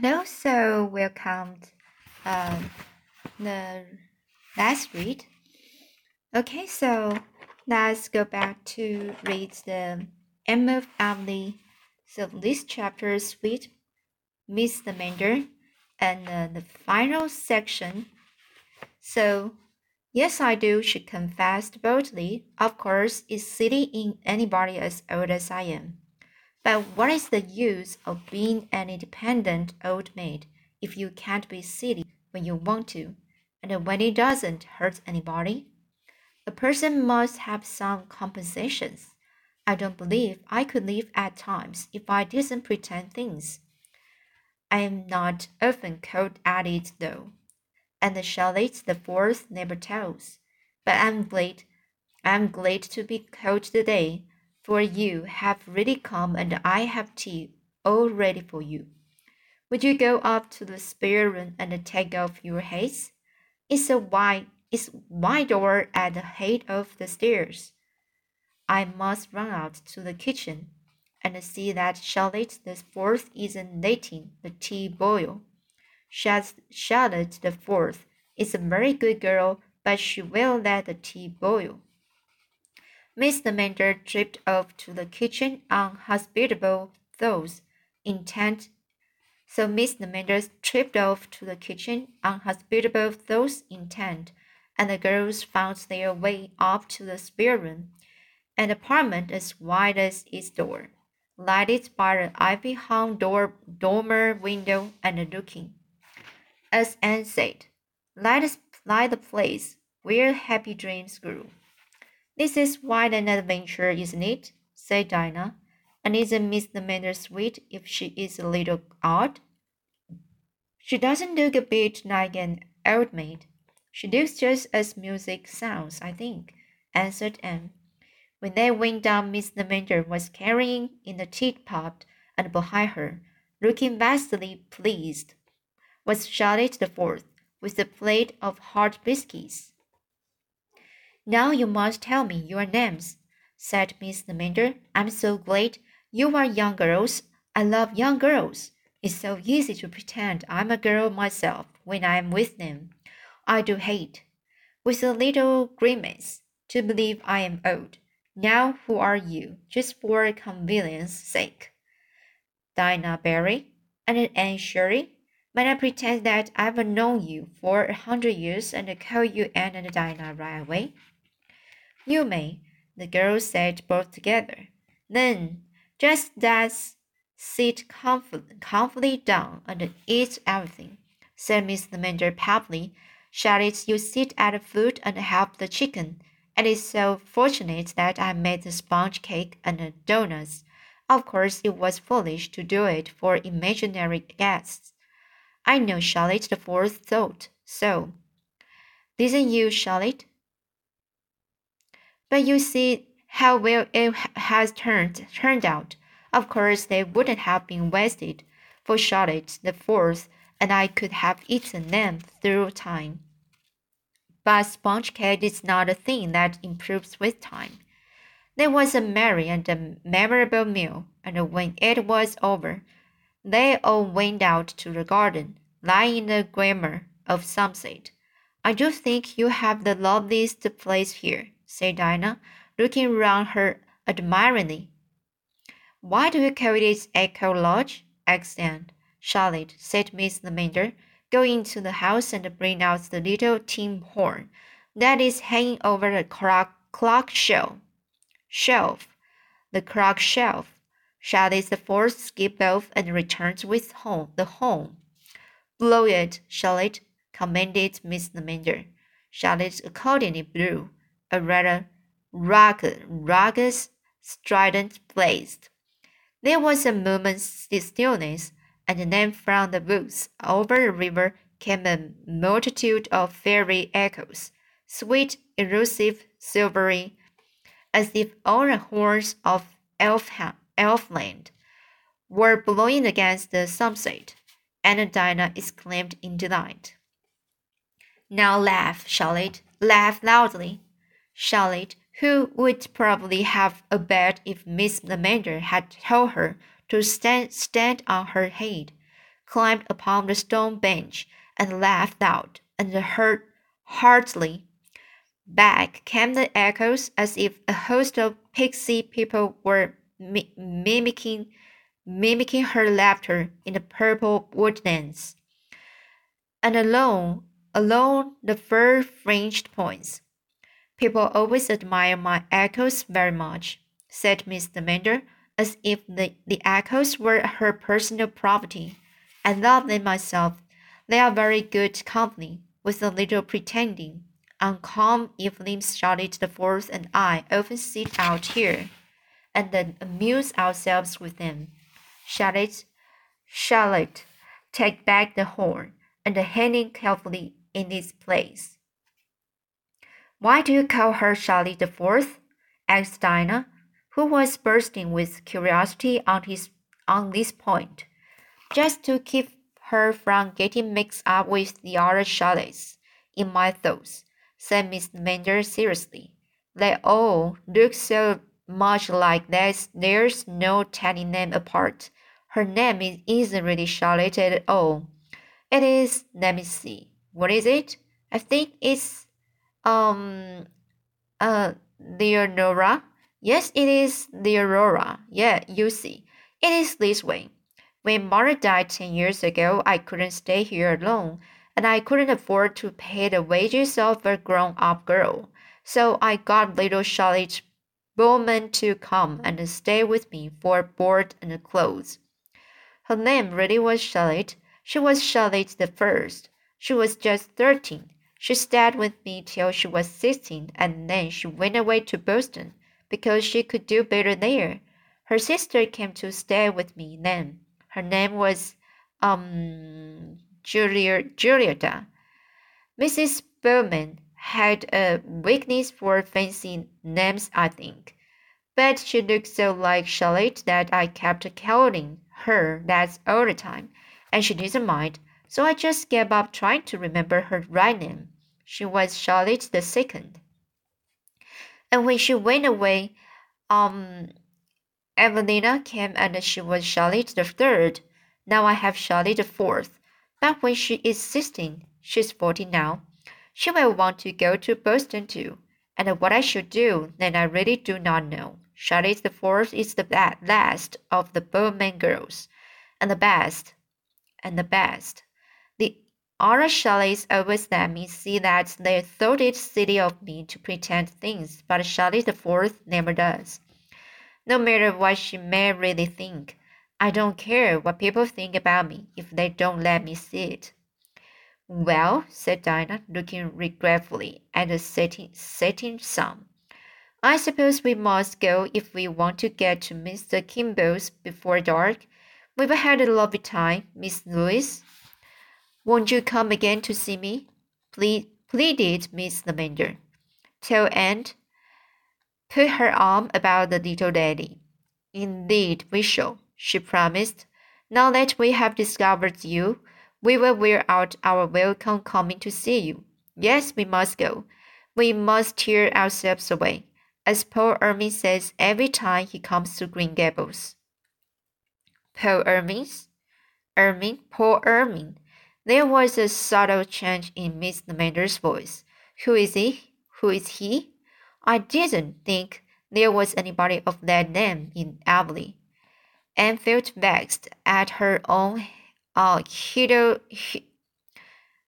Hello, so welcome. Um, the last read. Okay, so let's go back to read the end of family. So this chapter sweet Miss Lavendar and uh, the final section. So yes, I do. She confessed boldly. Of course, it's silly in anybody as old as I am. But what is the use of being an independent old maid if you can't be silly when you want to, and when it doesn't hurt anybody? A person must have some compensations. I don't believe I could live at times if I didn't pretend things. I am not often caught at it though, and the Charlotte the fourth never tells. But I'm glad, I'm glad to be caught today for you have really come and I have tea all ready for you. Would you go up to the spare room and take off your hats? It's a wide it's wide door at the head of the stairs. I must run out to the kitchen and see that Charlotte the fourth isn't letting the tea boil. Charlotte the fourth is a very good girl, but she will let the tea boil. Miss Lavendar tripped off to the kitchen on hospitable thoughts, intent. So Miss Lavendar tripped off to the kitchen on hospitable thoughts intent, and the girls found their way up to the spare room, an apartment as wide as its door, lighted by an ivy-hung door dormer window and looking, as Anne said, like, like the place where happy dreams grew. This is quite an adventure, isn't it? said Diana. And isn't Miss Amanda sweet if she is a little odd? She doesn't look a bit like an old maid. She looks just as music sounds, I think, answered Anne. When they went down, Miss Lavender was carrying in the teapot, and behind her, looking vastly pleased, was Charlotte the Fourth, with a plate of hard biscuits. Now you must tell me your names, said Miss Lavender. I'm so glad you are young girls. I love young girls. It's so easy to pretend I'm a girl myself when I'm with them. I do hate, with a little grimace, to believe I am old. Now who are you, just for convenience sake? Diana Barry and Anne Shirley. Might I pretend that I've known you for a hundred years and call you Anne and Diana right away? You may, the girls said both together. Then, just as sit comfortably down and eat everything, said Miss Lavender proudly. Charlotte, you sit at the foot and help the chicken. It is so fortunate that I made the sponge cake and the donuts. Of course, it was foolish to do it for imaginary guests. I know Charlotte the Fourth thought so. Didn't you, Charlotte? But you see how well it has turned turned out. Of course, they wouldn't have been wasted for Charlotte the Fourth, and I could have eaten them through time. But sponge cake is not a thing that improves with time. There was a merry and a memorable meal, and when it was over, they all went out to the garden, lying in the glimmer of sunset. I do think you have the loveliest place here, said Diana, looking round her admiringly. Why do you call it Echo Lodge? asked Anne. Charlotte, said Miss Lavender, go into the house and bring out the little tin horn that is hanging over the clock, clock shelf. Shelf. The clock shelf. Charlotte the fourth skipped off and returned with home, the horn. Blow it, Charlotte, commanded Miss Lavender. Charlotte accordingly blew a rather rugged, rugged, strident blaze. There was a moment's stillness, and then from the woods over the river came a multitude of fairy echoes, sweet, elusive, silvery, as if all the horns of elf elfland were blowing against the sunset. And Diana exclaimed in delight. Now laugh, Charlotte, laugh loudly. Charlotte, who would probably have obeyed if Miss Lavender had told her to stand, stand on her head, climbed upon the stone bench, and laughed out, and heard heartily. Back came the echoes as if a host of pixie people were mi mimicking, mimicking her laughter in the purple woodlands. And along, along the fir-fringed points, people always admire my echoes very much, said Miss Lavendar, as if the, the echoes were her personal property. I love them myself. They are very good company, with a little pretending. On calm evenings, Charlotte the Fourth and I often sit out here, and then amuse ourselves with them. Charlotte, Charlotte, take back the horn, and hang it carefully in its place. Why do you call her Charlotte the Fourth? asked Diana who was bursting with curiosity on his on this point, just to keep her from getting mixed up with the other Charlottes in my thoughts, said Miss Lavendar seriously. They all look so much like that there's no telling them apart. Her name is, isn't really Charlotte at all. It is, let me see, what is it? I think it's, um, uh, Leonora. Yes, it is Leonora. Yeah, you see. It is this way. When mother died 10 years ago, I couldn't stay here alone, and I couldn't afford to pay the wages of a grown up girl. So I got little Charlotte Bowman to come and stay with me for board and clothes. Her name really was Charlotte. She was Charlotte the first. She was just 13. She stayed with me till she was 16, and then she went away to Boston because she could do better there. Her sister came to stay with me then. Her name was um Julia Julieta. Mrs. Bowman had a weakness for fancy names, I think. But she looked so like Charlotte that I kept calling her that all the time, and she didn't mind, so I just gave up trying to remember her right name. She was Charlotte the second. And when she went away, um, Evelina came and she was Charlotte the third. Now I have Charlotte the fourth. But when she is sixteen, she's fourteen now. She will want to go to Boston too. And what I should do, then I really do not know. Charlotte the fourth is the last of the Bowman girls, and the best, and the best. The other Charlottes always let me see that they thought it silly of me to pretend things, but Charlotte the Fourth never does. No matter what she may really think, I don't care what people think about me if they don't let me see it. Well, said Diana, looking regretfully at the setting, setting sun. I suppose we must go if we want to get to Mr. Kimball's before dark. We've had a lovely time, Miss Lewis. Won't you come again to see me? Ple pleaded Miss Lavendar. Till Aunt put her arm about the little lady. Indeed, we shall, she promised. Now that we have discovered you, we will wear out our welcome coming to see you. Yes, we must go. We must tear ourselves away, as Paul Irving says every time he comes to Green Gables. Paul Irving's? Irving, Paul Irving. There was a subtle change in Miss Lavendar's voice. Who is he? Who is he? I didn't think there was anybody of that name in Avonlea. Anne felt vexed at her own uh, hero,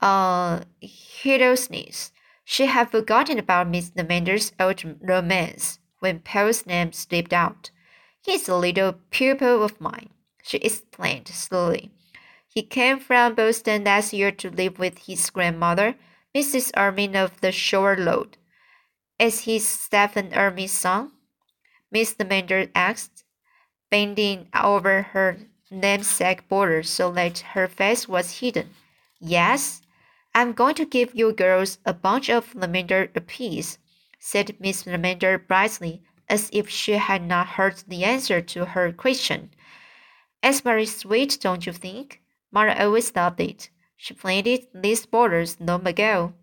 uh, heedlessness. She had forgotten about Miss Lavendar's old romance when Paul's name slipped out. He's a little pupil of mine, she explained slowly. He came from Boston last year to live with his grandmother, Mrs. Irving of the Shore Road. Is he Stephen Irving's son? Miss Lavendar asked, bending over her namesake border so that her face was hidden. Yes, I'm going to give you girls a bunch of lavender apiece, said Miss Lavendar brightly, as if she had not heard the answer to her question. It's very sweet, don't you think? Mother always loved it. She planted these borders long ago.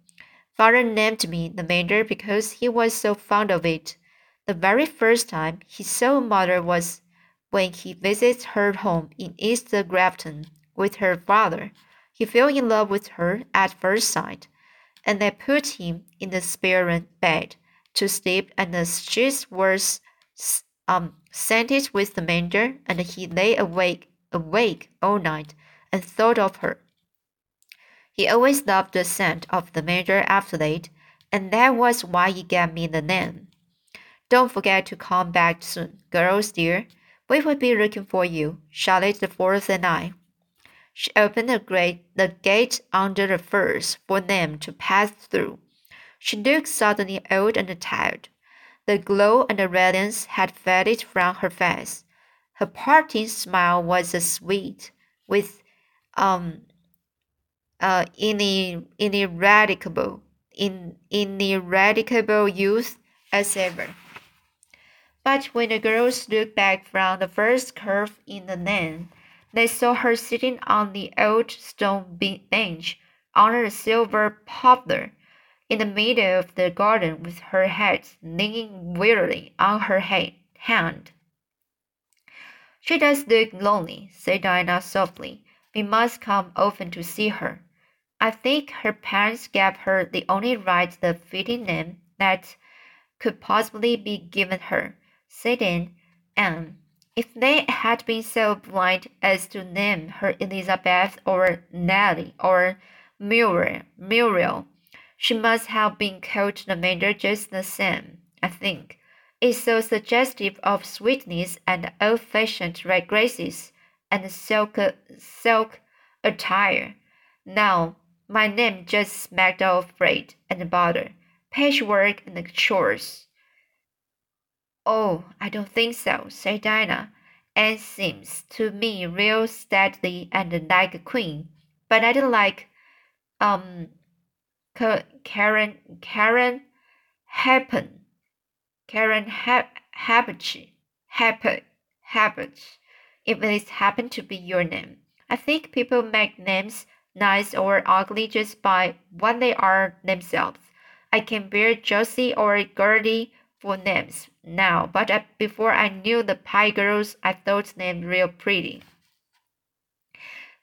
Father named me Lavender because he was so fond of it. The very first time he saw Mother was when he visited her home in East Grafton with her father. He fell in love with her at first sight, and they put him in the spare bed to sleep, and the sheets were um, scented with the manger, and he lay awake awake all night and thought of her. He always loved the scent of the after that, and that was why he gave me the name. Don't forget to come back soon, girls dear. We will be looking for you, Charlotte the Fourth and I. She opened the, great, the gate under the firs for them to pass through. She looked suddenly old and tired. The glow and the radiance had faded from her face. Her parting smile was as sweet, with um, uh, ineradicable, in, ineradicable youth as ever. But when the girls looked back from the first curve in the lane, they saw her sitting on the old stone bench under a silver poplar in the middle of the garden with her head leaning wearily on her hand. She does look lonely, said Diana softly. We must come often to see her. I think her parents gave her the only right the fitting name that could possibly be given her, said Anne. And if they had been so blind as to name her Elizabeth or Nellie or Muriel, Muriel she must have been called Lavendar just the same, I think. It's so suggestive of sweetness and old-fashioned graces and silk, silk attire. Now, my name just smacked of braid and butter, patchwork and chores. Oh, I don't think so, said Diana. Anne seems to me real stately and like a queen, but I don't like um Karen Karen happen Karen ha- habit habit habit if this happen to be your name. I think people make names nice or ugly just by what they are themselves. I can bear Josie or Gertie for names now, but I, before I knew the Pye girls, I thought them real pretty.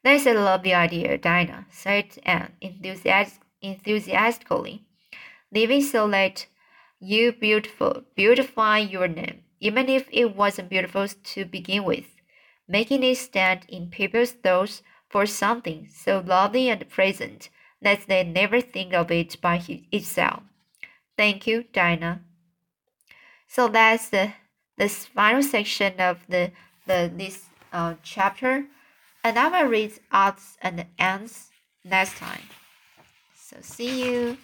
That's a lovely idea, Diana, said Anne enthusiastically enthusiastically. Leaving so late, you beautiful, beautify your name, even if it wasn't beautiful to begin with, making it stand in people's thoughts for something so lovely and pleasant that they never think of it by itself. Thank you, Diana. So that's the this final section of the the this uh, chapter, and I will read odds and ends next time. So see you.